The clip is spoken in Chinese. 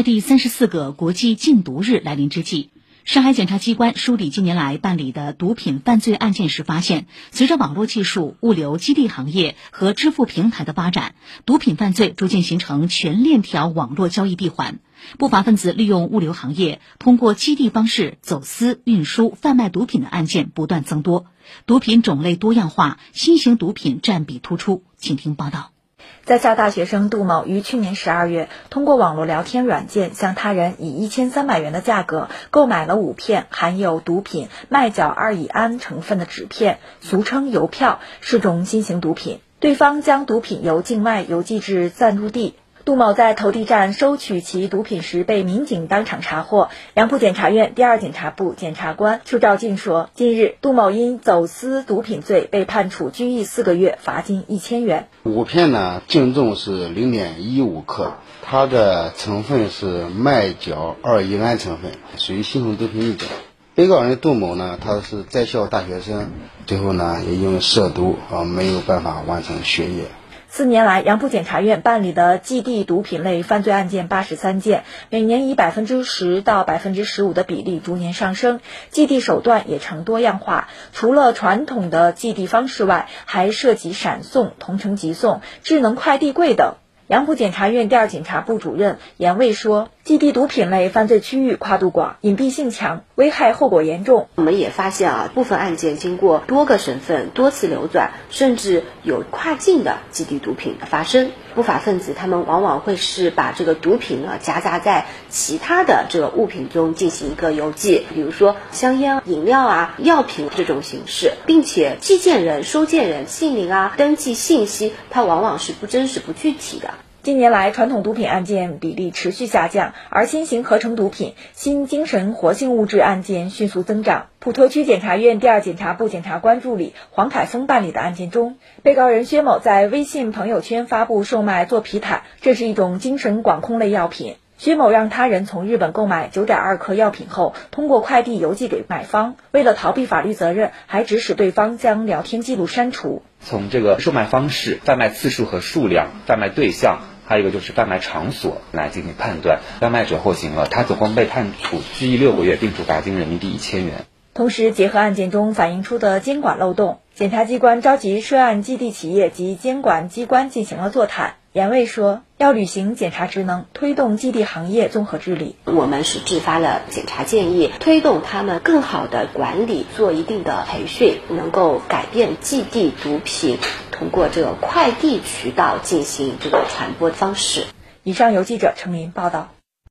在第三十四个国际禁毒日来临之际，上海检察机关梳理近年来办理的毒品犯罪案件时发现，随着网络技术、物流基地行业和支付平台的发展，毒品犯罪逐渐形成全链条网络交易闭环。不法分子利用物流行业，通过基地方式走私、运输、贩卖毒品的案件不断增多，毒品种类多样化，新型毒品占比突出。请听报道。在校大学生杜某于去年十二月通过网络聊天软件向他人以一千三百元的价格购买了五片含有毒品麦角二乙胺成分的纸片，俗称邮票，是种新型毒品。对方将毒品由境外邮寄至暂住地。杜某在投递站收取其毒品时被民警当场查获。杨浦检察院第二检察部检察官邱兆进说：“近日，杜某因走私毒品罪被判处拘役四个月，罚金一千元。五片呢，净重是零点一五克，它的成分是麦角二乙胺成分，属于新型毒品一种。被告人杜某呢，他是在校大学生，最后呢也因为涉毒啊，没有办法完成学业。”四年来，杨浦检察院办理的寄递毒品类犯罪案件八十三件，每年以百分之十到百分之十五的比例逐年上升。寄递手段也呈多样化，除了传统的寄递方式外，还涉及闪送、同城急送、智能快递柜等。杨浦检察院第二检察部主任严卫说：“寄递毒品类犯罪区域跨度广，隐蔽性强，危害后果严重。我们也发现啊，部分案件经过多个省份多次流转，甚至有跨境的寄递毒品的发生。不法分子他们往往会是把这个毒品呢夹杂在其他的这个物品中进行一个邮寄，比如说香烟、饮料啊、药品这种形式，并且寄件人、收件人姓名啊、登记信息，它往往是不真实、不具体的。”近年来，传统毒品案件比例持续下降，而新型合成毒品、新精神活性物质案件迅速增长。普陀区检察院第二检察部检察官助理黄凯峰办理的案件中，被告人薛某在微信朋友圈发布售卖做皮坦，这是一种精神管控类药品。薛某让他人从日本购买九点二克药品后，通过快递邮寄给买方，为了逃避法律责任，还指使对方将聊天记录删除。从这个售卖方式、贩卖次数和数量、贩卖对象。还有一个就是贩卖场所来进行判断，贩卖者获刑了，他总共被判处拘役六个月，并处罚金人民币一千元。同时，结合案件中反映出的监管漏洞，检察机关召集涉案基地企业及监管机关进行了座谈。严卫说，要履行检察职能，推动基地行业综合治理。我们是制发了检察建议，推动他们更好的管理，做一定的培训，能够改变基地毒品通过这个快递渠道进行这个传播方式。以上由记者程林报道。